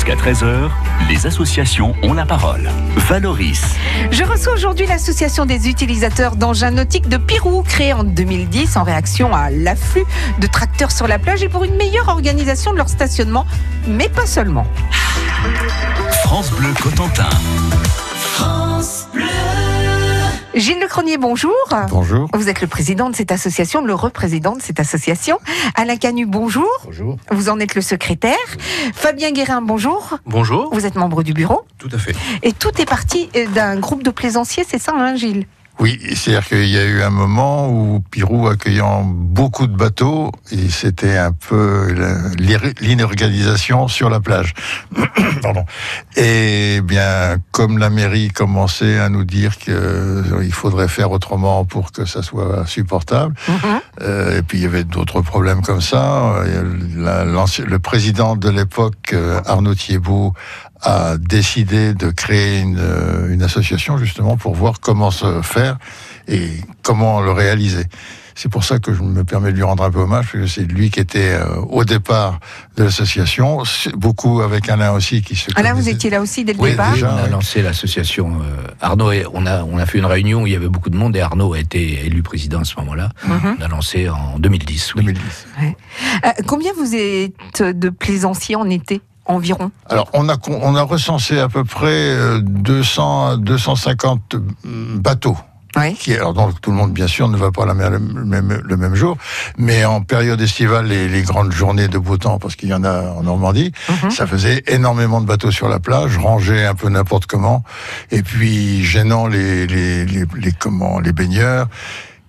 Jusqu'à 13h, les associations ont la parole. Valoris. Je reçois aujourd'hui l'association des utilisateurs d'engins nautiques de Pirou, créée en 2010 en réaction à l'afflux de tracteurs sur la plage et pour une meilleure organisation de leur stationnement, mais pas seulement. France Bleu Cotentin. Gilles Lecronier, bonjour. Bonjour. Vous êtes le président de cette association, le représident de cette association. Alain Canu, bonjour. Bonjour. Vous en êtes le secrétaire. Fabien Guérin, bonjour. Bonjour. Vous êtes membre du bureau. Tout à fait. Et tout est parti euh, d'un groupe de plaisanciers, c'est ça, hein, Gilles? Oui, c'est-à-dire qu'il y a eu un moment où Pirou accueillant beaucoup de bateaux, et c'était un peu l'inorganisation sur la plage. Pardon. Et bien, comme la mairie commençait à nous dire qu'il faudrait faire autrement pour que ça soit supportable, euh, et puis il y avait d'autres problèmes comme ça. euh, la- le président de l'époque, euh, Arnaud Thiebaud, a décidé de créer une, euh, une association justement pour voir comment se faire et comment le réaliser. C'est pour ça que je me permets de lui rendre un peu hommage, parce que c'est lui qui était euh, au départ de l'association, beaucoup avec Alain aussi qui se Alain, vous étiez là aussi dès le Oui, départ déjà. On a ouais. lancé l'association euh, Arnaud et on a on a fait une réunion où il y avait beaucoup de monde et Arnaud a été élu président à ce moment-là. Mhm. On a lancé en 2010. oui. 2010. Euh, Combien vous êtes de plaisanciers en été? Environ Alors, on a, con- on a recensé à peu près euh, 200 à 250 bateaux. Oui. Qui, alors, donc, tout le monde, bien sûr, ne va pas la mer le même, le même jour, mais en période estivale, les, les grandes journées de beau temps, parce qu'il y en a en Normandie, Mhm. ça faisait énormément de bateaux sur la plage, rangés un peu n'importe comment, et puis gênant les, les, les, les, comment, les baigneurs,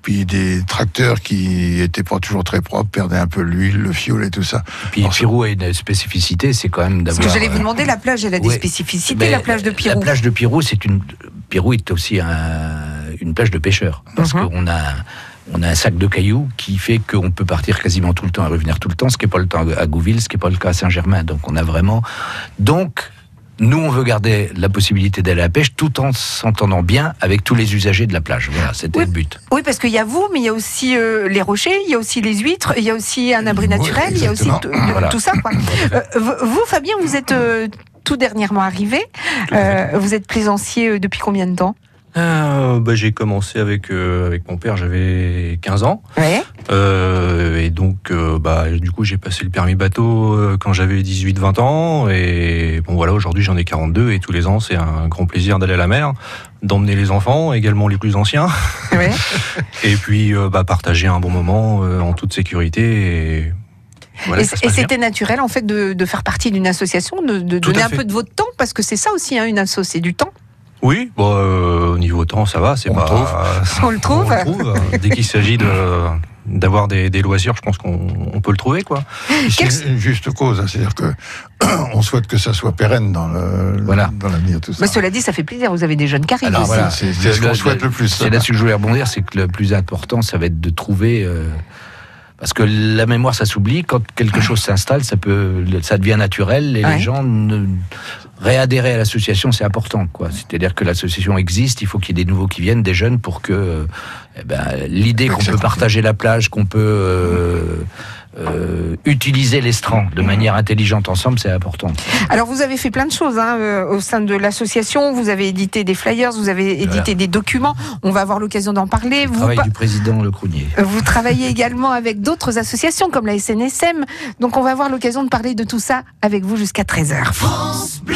puis des tracteurs qui étaient pas toujours très propres, perdaient un peu l'huile, le fioul et tout ça. Puis Alors, Pirou a une spécificité, c'est quand même Parce d'avoir. que j'allais vous euh, demander, la plage, elle a des ouais. spécificités, mais la plage de Pirou. La plage de Pirou, c'est une Pirou est aussi un- une plage de pêcheurs parce Mhm. qu'on a on a un sac de cailloux qui fait qu'on peut partir quasiment tout le temps et revenir tout le temps, ce qui n'est pas le temps à Gouville, ce qui n'est pas le cas à Saint-Germain. Donc on a vraiment donc nous, on veut garder la possibilité d'aller à la pêche tout en s'entendant bien avec tous les usagers de la plage. Voilà, c'était Oui. le but. Oui, parce qu'il y a vous, mais il y a aussi euh, les rochers, il y a aussi les huîtres, il y a aussi un abri Oui, naturel, il y a aussi tout, Voilà. tout ça. Quoi. Euh, vous, Fabien, vous êtes euh, tout dernièrement arrivé. Euh, vous êtes plaisancier depuis combien de temps? Euh, bah, j'ai commencé avec, euh, avec mon père, j'avais 15 ans. Ouais. Euh, et donc, euh, bah, du coup, j'ai passé le permis bateau quand j'avais 18-20 ans. Et bon, voilà, aujourd'hui, j'en ai 42. Et tous les ans, c'est un grand plaisir d'aller à la mer, d'emmener les enfants, également les plus anciens. ouais. Et puis, bah, partager un bon moment en toute sécurité. Et, voilà, c'était naturel, en fait, de, de faire partie d'une association, de, donner un peu de votre temps, parce que c'est ça aussi, hein, une asso, c'est du temps. Oui, bon, euh, au niveau temps, ça va. C'est On pas. le trouve. On le trouve. On le trouve. Dès qu'il s'agit de d'avoir des, des loisirs, je pense qu'on on peut le trouver, quoi. C'est une juste cause, hein, c'est-à-dire que on souhaite que ça soit pérenne dans le Voilà. dans l'avenir tout ça. Mais cela dit, ça fait plaisir, vous avez des jeunes qui arrivent voilà, c'est- c'est ce qu'on souhaite le plus. C'est là-dessus que je voulais rebondir, c'est que le plus important, ça va être de trouver. euh, parce que la mémoire, ça s'oublie. Quand quelque chose s'installe, ça peut, ça devient naturel et Ouais. les gens ne, réadhérer à l'association, c'est important, quoi. C'est-à-dire que l'association existe, il faut qu'il y ait des nouveaux qui viennent, des jeunes, pour que euh, eh ben, l'idée qu'on peut partager la plage, qu'on peut euh, euh, utiliser l'estran de manière intelligente ensemble, c'est important. Alors vous avez fait plein de choses hein, euh, au sein de l'association. Vous avez édité des flyers, vous avez édité Voilà. des documents. On va avoir l'occasion d'en parler. Le Vous, travail pa- du président Le Crunier. vous travaillez également avec d'autres associations comme la SNSM. Donc on va avoir l'occasion de parler de tout ça avec vous jusqu'à 13h. France Bleu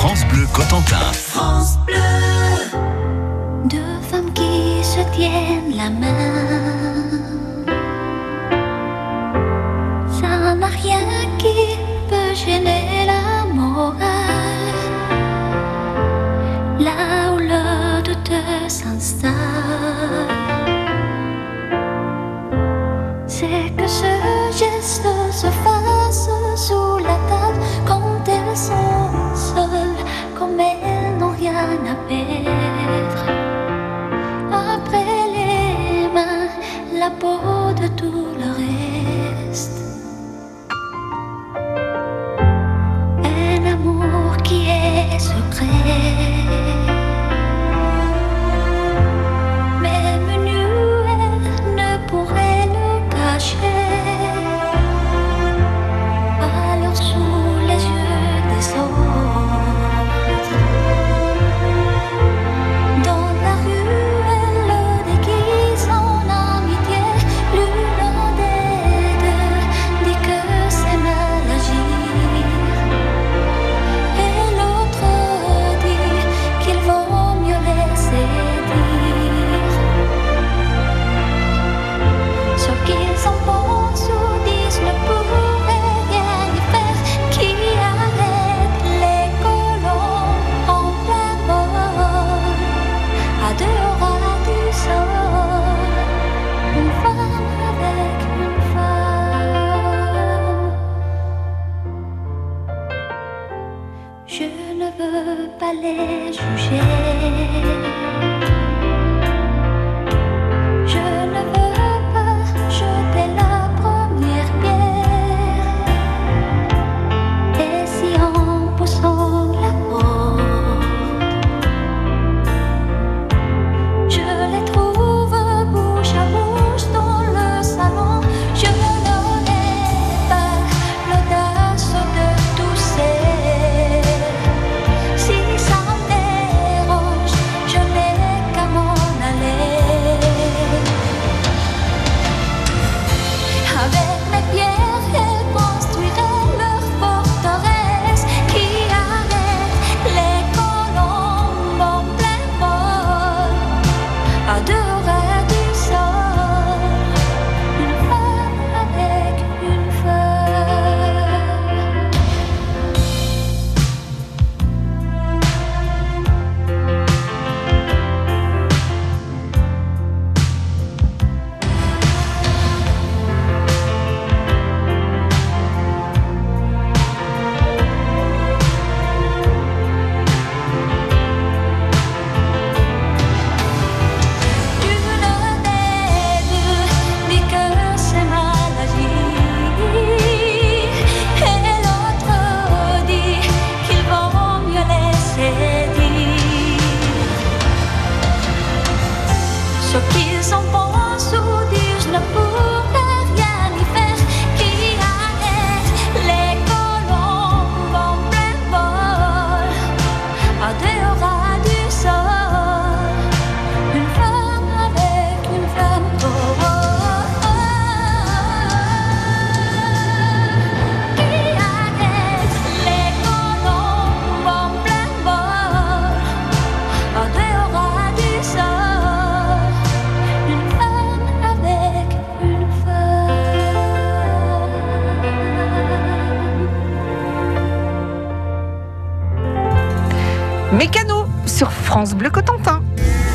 France Bleu Cotentin. Deux femmes qui se tiennent la main. Ça n'a rien qui peut gêner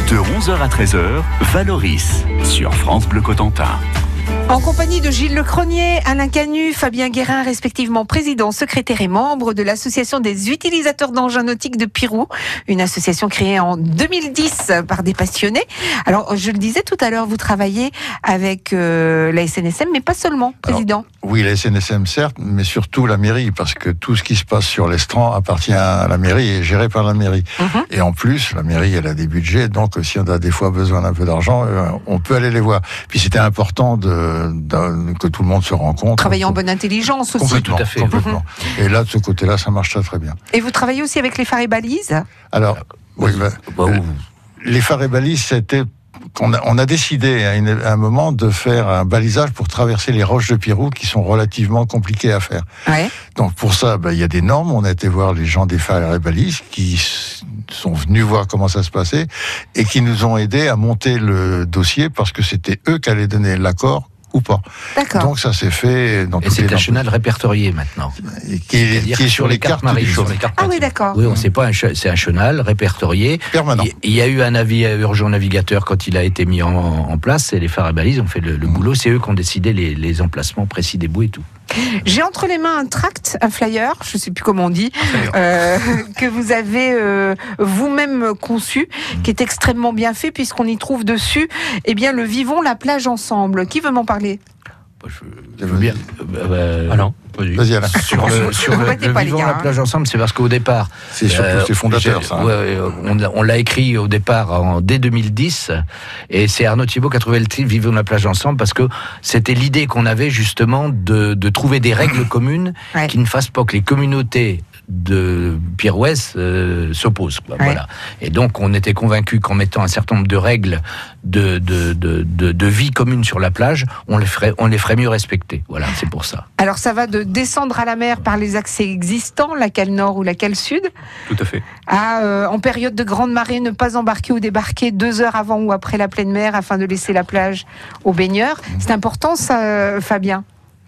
De 11h à 13h, Valoris sur France Bleu Cotentin. En compagnie de Gilles Lecronier, Alain Canu, Fabien Guérin, respectivement président, secrétaire et membre de l'association des utilisateurs d'engins nautiques de Pirou, une association créée en 2010 par des passionnés. Alors, je le disais tout à l'heure, vous travaillez avec euh, la SNSM, mais pas seulement, Alors, président. Oui, la SNSM certes, mais surtout la mairie, parce que tout ce qui se passe sur l'estran appartient à la mairie et est géré par la mairie. Mhm. Et en plus, la mairie, elle a des budgets, donc si on a des fois besoin d'un peu d'argent, euh, on peut aller les voir. Puis c'était important de- que tout le monde se rencontre. Travailler en bonne intelligence aussi. Complètement, Tout à fait. complètement. Et là, de ce côté-là, ça marche très très bien. Et vous travaillez aussi avec les phares et balises? Alors, oui, bah, Bah, euh, ou- les phares et balises, c'était qu'on a, on a décidé à, une- à un moment de faire un balisage pour traverser les roches de Pirou qui sont relativement compliquées à faire. Ouais. Donc pour ça, bah, il y a des normes. On a été voir les gens des phares et balises qui sont venus voir comment ça se passait et qui nous ont aidés à monter le dossier parce que c'était eux qui allaient donner l'accord ou pas. D'accord. Donc ça s'est fait dans Et c'est un chenal répertorié maintenant. Et qui, est, qui est que sur les cartes, du marines, sur les cartes Ah oui, d'accord. Oui, on sait pas, c'est un chenal répertorié. permanent. Il y a eu un avis urgent navigateur quand il a été mis en, en place, et les phares et balises ont fait le, le boulot. C'est eux qui ont décidé les, les emplacements précis des bouts et tout. J'ai entre les mains un tract, un flyer, je sais plus comment on dit, euh, que vous avez euh, vous-même conçu, qui est extrêmement bien fait puisqu'on y trouve dessus, eh bien, le vivons la plage ensemble. Qui veut m'en parler? Je, je veux bien. euh, euh, Ah non. Vas-y. Vas-y Alain. Sur le, sur le, pas, gars, la hein. plage ensemble, c'est parce qu'au départ, C'est surtout Euh, c'est fondateur ça. hein. ouais, on l'a- on l'a écrit au départ en, dès 2010, et c'est Arnaud Thibault qui a trouvé le titre Vivons la plage ensemble parce que c'était l'idée qu'on avait justement de, de trouver des règles communes Ouais. qui ne fassent pas que les communautés de Pirouès euh, s'opposent. quoi, Ouais. Voilà. Et donc on était convaincus qu'en mettant un certain nombre de règles de, de, de, de- de vie commune sur la plage, on les ferait, on les ferait mieux respecter. Voilà, c'est pour ça. Alors ça va de descendre à la mer par les accès existants, la cale nord ou la cale sud, Tout à fait. à euh, en période de grande marée ne pas embarquer ou débarquer deux heures avant ou après la pleine mer afin de laisser la plage aux baigneurs. C'est important ça, euh, Fabien?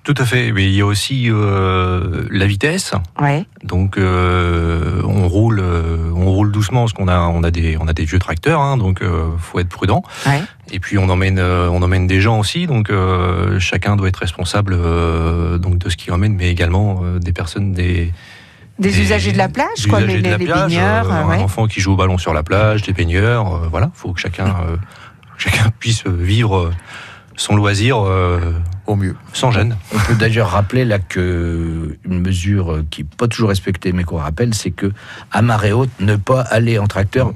Tout à fait. Mais il y a aussi euh, la vitesse. Ouais. Donc euh, on roule, euh, on roule doucement parce qu'on a, on a des, on a des vieux tracteurs, hein, donc faut être prudent. Ouais. Et puis on emmène, on emmène des gens aussi, donc chacun doit être responsable donc de ce qu'il emmène, mais également des personnes, des, Des, usagers de la plage, quoi, les, plage, baigneurs. euh, un enfant qui joue au ballon sur la plage, des baigneurs, euh, voilà, faut que chacun, euh, chacun puisse vivre son loisir Au mieux. sans gêne. On peut d'ailleurs rappeler là que une mesure qui n'est pas toujours respectée, mais qu'on rappelle, c'est que à marée haute, ne pas aller en tracteur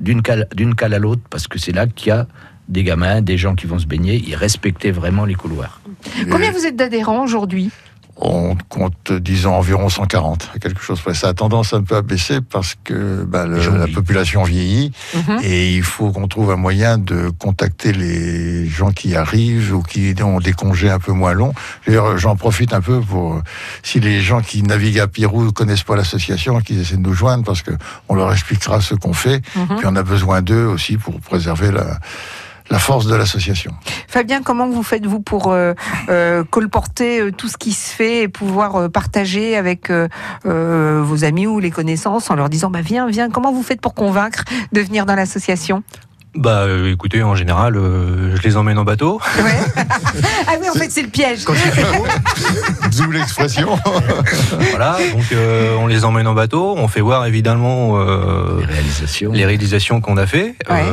d'une cale, d'une cale à l'autre, parce que c'est là qu'il y a des gamins, des gens qui vont se baigner, et respecter vraiment les couloirs. Combien vous êtes d'adhérents aujourd'hui? On compte, disons, environ 140, quelque chose près. Ça a tendance un peu à baisser parce que bah, le- la population vieillit Mhm. et il faut qu'on trouve un moyen de contacter les gens qui arrivent ou qui ont des congés un peu moins longs. D'ailleurs, j'en profite un peu pour, si les gens qui naviguent à Pirou ne connaissent pas l'association, qu'ils essaient de nous joindre parce que on leur expliquera ce qu'on fait. Mhm. Puis on a besoin d'eux aussi pour préserver la, la force de l'association. Fabien, comment vous faites-vous pour euh, euh, colporter euh, tout ce qui se fait et pouvoir euh, partager avec euh, euh, vos amis ou les connaissances en leur disant bah, Viens, viens, comment vous faites pour convaincre de venir dans l'association? Bah, euh, écoutez, en général, euh, je les emmène en bateau. Ouais. Ah oui, en fait, c'est le piège. D'où l'expression. voilà, donc euh, on les emmène en bateau, on fait voir évidemment euh, Les réalisations. les réalisations qu'on a fait, Ouais.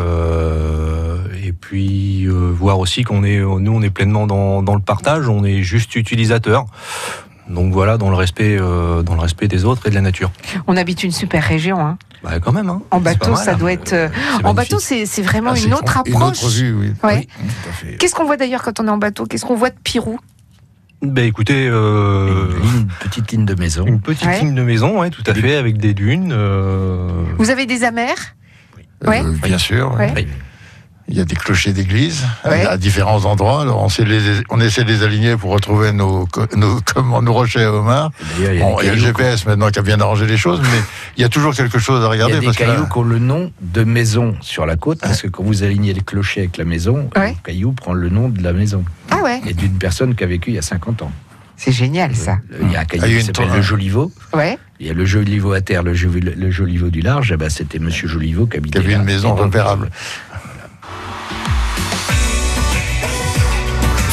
Euh, et puis euh, voir aussi qu'on est, nous, on est pleinement dans, dans le partage, on est juste utilisateur. Donc voilà, dans le respect, euh, dans le respect des autres et de la nature. On habite une super région. hein. Bah quand même. Hein. En bateau, mal, ça hein. doit être. euh, En bateau, c'est c'est vraiment Ah, une autre Une approche. autre vue, oui. Ouais. Fait. Qu'est-ce qu'on voit d'ailleurs quand on est en bateau? Qu'est-ce qu'on voit de Pirou? Bah écoutez, euh, Une ligne- petite ligne de maison. une petite Ouais. ligne de maison, ouais, tout à fait, avec des dunes. euh, Vous avez des amers? Ouais. Euh, bien sûr. Ouais. Oui. Il y a des clochers d'église Ouais. à différents endroits. Alors on, sait les, on essaie de les aligner pour retrouver nos, nos, comment, nos rochers à homard. Il y a Bon, des il y a le GPS maintenant qui a bien arrangé les choses, mais il y a toujours quelque chose à Il y regarder. a des parce cailloux là- qui ont le nom de maison sur la côte, parce que quand vous alignez les clochers avec la maison, Ouais. le caillou prend le nom de la maison Ah ouais, et d'une personne qui a vécu il y a 50 ans. c'est génial ça. Il y a un caillou Ah, qui s'appelle le. Joliveau. Ouais. Il y a le Joliveau à terre, le, Joli- le Joliveau du large. Eh ben, C'était Monsieur Joliveau qui qui habitait avait là. une maison repérable.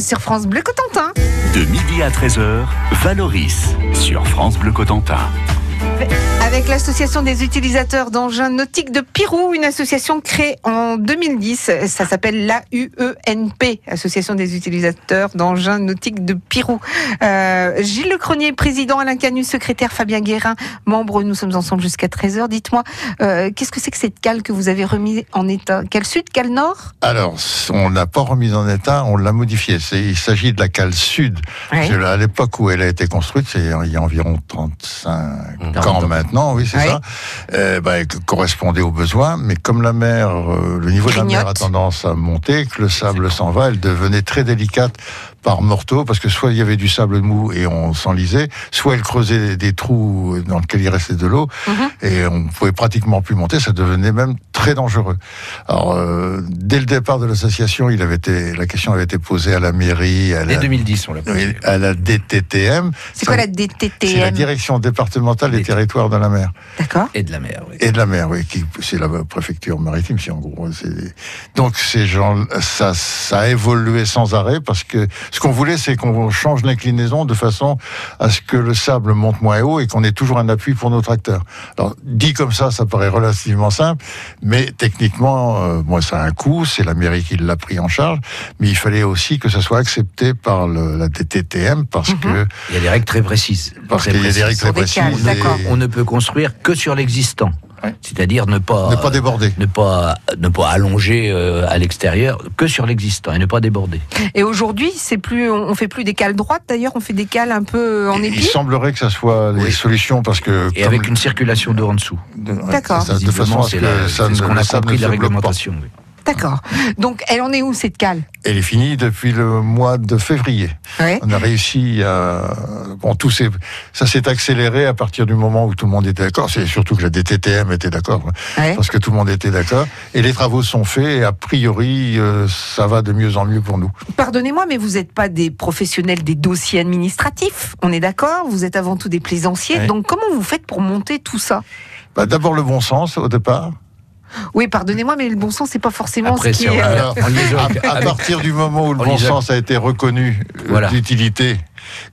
Sur France Bleu Cotentin. De midi à 13h, Valoris sur France Bleu Cotentin. Avec l'association des utilisateurs d'engins nautiques de Pirou, une association créée en 2010. Ça s'appelle l'AUENP, Association des utilisateurs d'engins nautiques de Pirou. Euh, Gilles Lecronier, président, Alain Canu, secrétaire, Fabien Guérin, membre. Nous sommes ensemble jusqu'à 13h. Dites-moi, euh, qu'est-ce que c'est que cette cale que vous avez remise en état? Cale sud, cale nord? Alors, on l'a pas remise en état, on l'a modifiée. Il s'agit de la cale sud. Ouais. À l'époque où elle a été construite, c'est il y a environ 35 ans maintenant, oui, c'est ça, euh, bah, elle correspondait aux besoins, mais comme la mer, euh, le niveau de la mer a tendance à monter, que le sable s'en va, elle devenait très délicate par morteau, parce que soit il y avait du sable mou et on s'enlisait, soit elle creusait des trous dans lesquels il restait de l'eau, Mhm. et on pouvait pratiquement plus monter, ça devenait même très dangereux. Alors, euh, dès le départ de l'association, il avait été, la question avait été posée à la mairie, à Dès la, 2010, on l'a oui, à la DTTM. C'est quoi la C'est la DTTM direction départementale des territoires de la mer. D'accord. Et de la mer, oui. Et de la mer, oui, qui, c'est la préfecture maritime, si en gros. Donc, ces gens, ça, ça a évolué sans arrêt parce que ce qu'on voulait, c'est qu'on change l'inclinaison de façon à ce que le sable monte moins haut et qu'on ait toujours un appui pour nos tracteurs. Alors, dit comme ça, ça paraît relativement simple, mais techniquement, euh, moi, ça a un coût, c'est la mairie qui l'a pris en charge, mais il fallait aussi que ça soit accepté par le- la DTTM parce que, Il y a des règles très précises. parce qu'il y a des règles très Sur des cales, précises. et On ne peut construire que sur l'existant. Ouais. C'est-à-dire ne pas, Ne pas déborder. ne pas, ne pas allonger euh, à l'extérieur, que sur l'existant et ne pas déborder. Et aujourd'hui, c'est plus, on fait plus des cales droites. D'ailleurs, on fait des cales un peu en Il épi. semblerait que ça soit les Oui. solutions parce que Et avec une circulation d'eau en dessous. de, D'accord. de façon à ce c'est que la- ça c'est ce ne- qu'on a compris ne de la réglementation. oui. D'accord. Donc, elle en est où cette cale? Elle est finie depuis le mois de février. Ouais. On a réussi à bon tout s'est ça s'est accéléré à partir du moment où tout le monde était d'accord. C'est surtout que la DTTM était d'accord Ouais. parce que tout le monde était d'accord et les travaux sont faits et a priori euh, ça va de mieux en mieux pour nous. Pardonnez-moi, mais vous n'êtes pas des professionnels des dossiers administratifs. On est d'accord? Vous êtes avant tout des plaisanciers. Ouais. Donc, comment vous faites pour monter tout ça? Bah, d'abord le bon sens au départ. Oui, pardonnez-moi, mais le bon sens, c'est pas forcément Après, ce qui est. euh, Alors, à, partir du moment où le bon sens a été reconnu euh, Voilà. d'utilité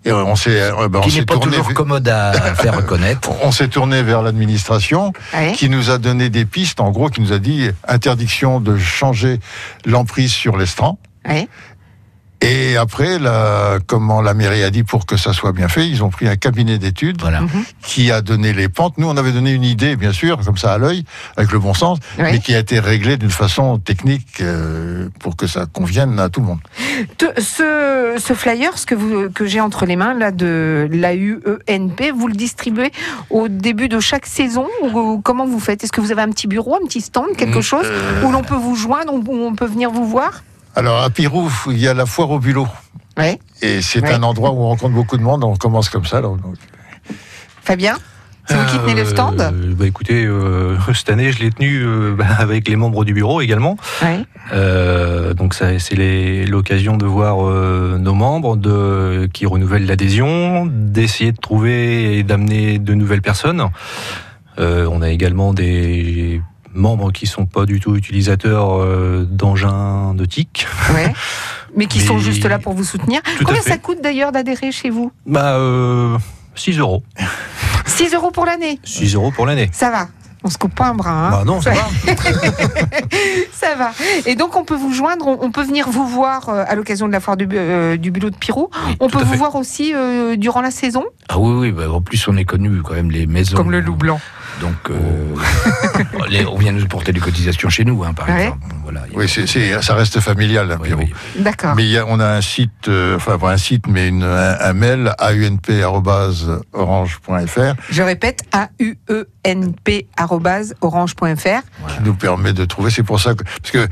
et on s'est euh, ben, Qui n'est pas tourné toujours vers- commode à faire reconnaître. on s'est tourné vers l'administration ouais. qui nous a donné des pistes, en gros, qui nous a dit interdiction de changer l'emprise sur l'estran. Ouais. Et après, la, comment la mairie a dit pour que ça soit bien fait, ils ont pris un cabinet d'études Voilà. qui a donné les pentes. Nous, on avait donné une idée, bien sûr, comme ça à l'œil, avec le bon sens, mais qui a été réglée d'une façon technique euh, pour que ça convienne à tout le monde. Ce, ce flyer, ce que, vous, que j'ai entre les mains là de l'AUENP, vous le distribuez au début de chaque saison ou comment vous faites? Est-ce que vous avez un petit bureau, un petit stand, quelque chose euh, où l'on peut vous joindre, où on peut venir vous voir? Alors, à Pirou, il y a la foire au bulot. Ouais. Et c'est Ouais. un endroit où on rencontre beaucoup de monde. On commence comme ça. alors, donc, Fabien C'est vous qui tenez le stand Euh, bah écoutez, euh, cette année, je l'ai tenu euh, bah, avec les membres du bureau également. Ouais. Euh, donc ça, c'est les- l'occasion de voir euh, nos membres de, qui renouvellent l'adhésion, d'essayer de trouver et d'amener de nouvelles personnes. Euh, on a également des membres qui sont pas du tout utilisateurs euh, d'engins nautiques. Ouais. Mais qui sont juste là pour vous soutenir. Tout Combien ça coûte d'ailleurs d'adhérer chez vous? Bah, euh, 6 euros. 6 euros pour l'année? 6 euros pour l'année. Ça va. On se coupe pas un bras. hein. Bah non, ça va. Ça va. Et donc, on peut vous joindre, on, peut venir vous voir euh, à l'occasion de la foire du, euh, du bulot de Pirou. on peut vous fait. voir aussi euh, durant la saison, Ah oui, oui, bah, en plus on est connu quand même les maisons. comme le loup blanc. Donc, euh, les- on vient nous porter des cotisations chez nous, hein, par Ouais. exemple. Voilà, a- oui, ça reste familial, hein, Oui, Pirou. oui. D'accord. Mais il y a, on a un site, euh, enfin pas un site, mais une, un, un mail aunp@orange.fr Je répète, A-U-E-N-P-orange.fr. qui nous permet de trouver. C'est pour ça que parce que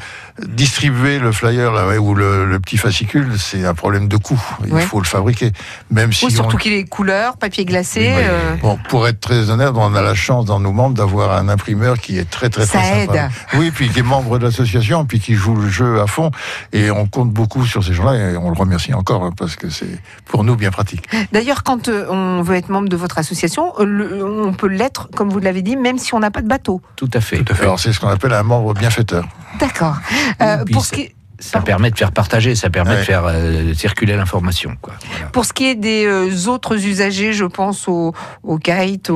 distribuer le flyer là, ouais, ou le, le petit fascicule, c'est un problème de coût. Il Ouais. faut le fabriquer, même si Oui, on- surtout qu'il est couleur, papier glacé. Oui, euh, Bon, pour être très honnête, on a la chance dans nos membres d'avoir un imprimeur qui est très très Ça très sympa. aide. Oui, puis qui est membre de l'association, puis qui joue le jeu à fond, et on compte beaucoup sur ces gens-là, et on le remercie encore hein, parce que c'est pour nous bien pratique. D'ailleurs, quand euh, on veut être membre de votre association, on peut l'être, comme vous l'avez dit, même si on n'a pas de bateau. Tout à fait. Tout à fait. Alors c'est ce qu'on appelle un membre bienfaiteur. D'accord. Euh, pour ça- ce qui ça permet de faire partager, ça permet Ouais. de faire euh, circuler l'information. quoi. Voilà. Pour ce qui est des euh, autres usagers, je pense au, au kite, au,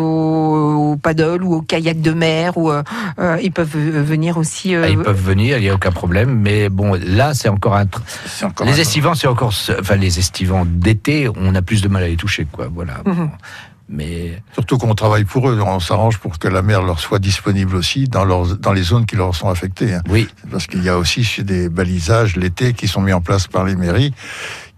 au paddle ou au kayak de mer, ou euh, ils peuvent venir aussi. euh, Ah, Ils peuvent venir, il n'y a aucun problème, mais bon, là, c'est encore un. tr- C'est encore Les un- estivants, c'est encore. Enfin, les estivants d'été, on a plus de mal à les toucher, quoi. Voilà. Mhm. Mais Surtout qu'on travaille pour eux, on s'arrange pour que la mer leur soit disponible aussi dans, leurs, dans les zones qui leur sont affectées. hein. oui, Parce qu'il y a aussi chez des balisages l'été qui sont mis en place par les mairies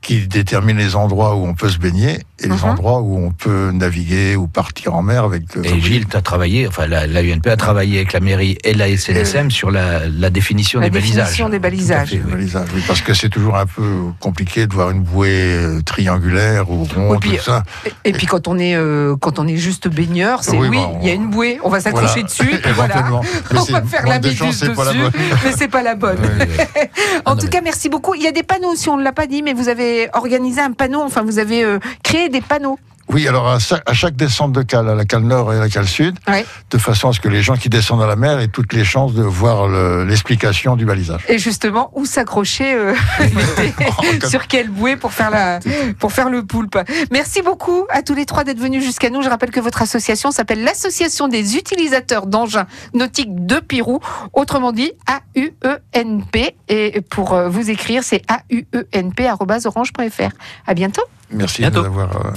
qui déterminent les endroits où on peut se baigner et les Mhm. endroits où on peut naviguer ou partir en mer avec. euh, et Gilles, tu as travaillé, enfin, la, la UNP a travaillé avec la mairie et la SNSM sur la, la définition la des définition balisages. des balisages. Fait, oui. oui, parce que c'est toujours un peu compliqué de voir une bouée euh, triangulaire ou ronde, Oui, puis, tout ça. Et, et puis quand on est euh, quand on est juste baigneur, c'est Oui, oui, bah, il y a une bouée, on va s'accrocher Voilà. dessus, et voilà. On va faire la la dessus, bonne. mais c'est pas la bonne. En non, tout cas, merci beaucoup. Il y a des panneaux, si on ne l'a pas dit, mais vous avez organisé un panneau, enfin vous avez euh, créé des panneaux. Oui, alors à, chaque descente de cale, à la cale nord et à la cale sud, Ouais. de façon à ce que les gens qui descendent à la mer aient toutes les chances de voir le- l'explication du balisage. Et justement, où s'accrocher euh, cas- Sur quelle bouée pour faire, la, pour faire le poulpe Merci beaucoup à tous les trois d'être venus jusqu'à nous. Je rappelle que votre association s'appelle l'Association des utilisateurs d'engins nautiques de Pirou, autrement dit AUENP. Et pour euh, vous écrire, c'est E AUENP.orange.fr. À bientôt. Merci Bientôt. de nous avoir. euh,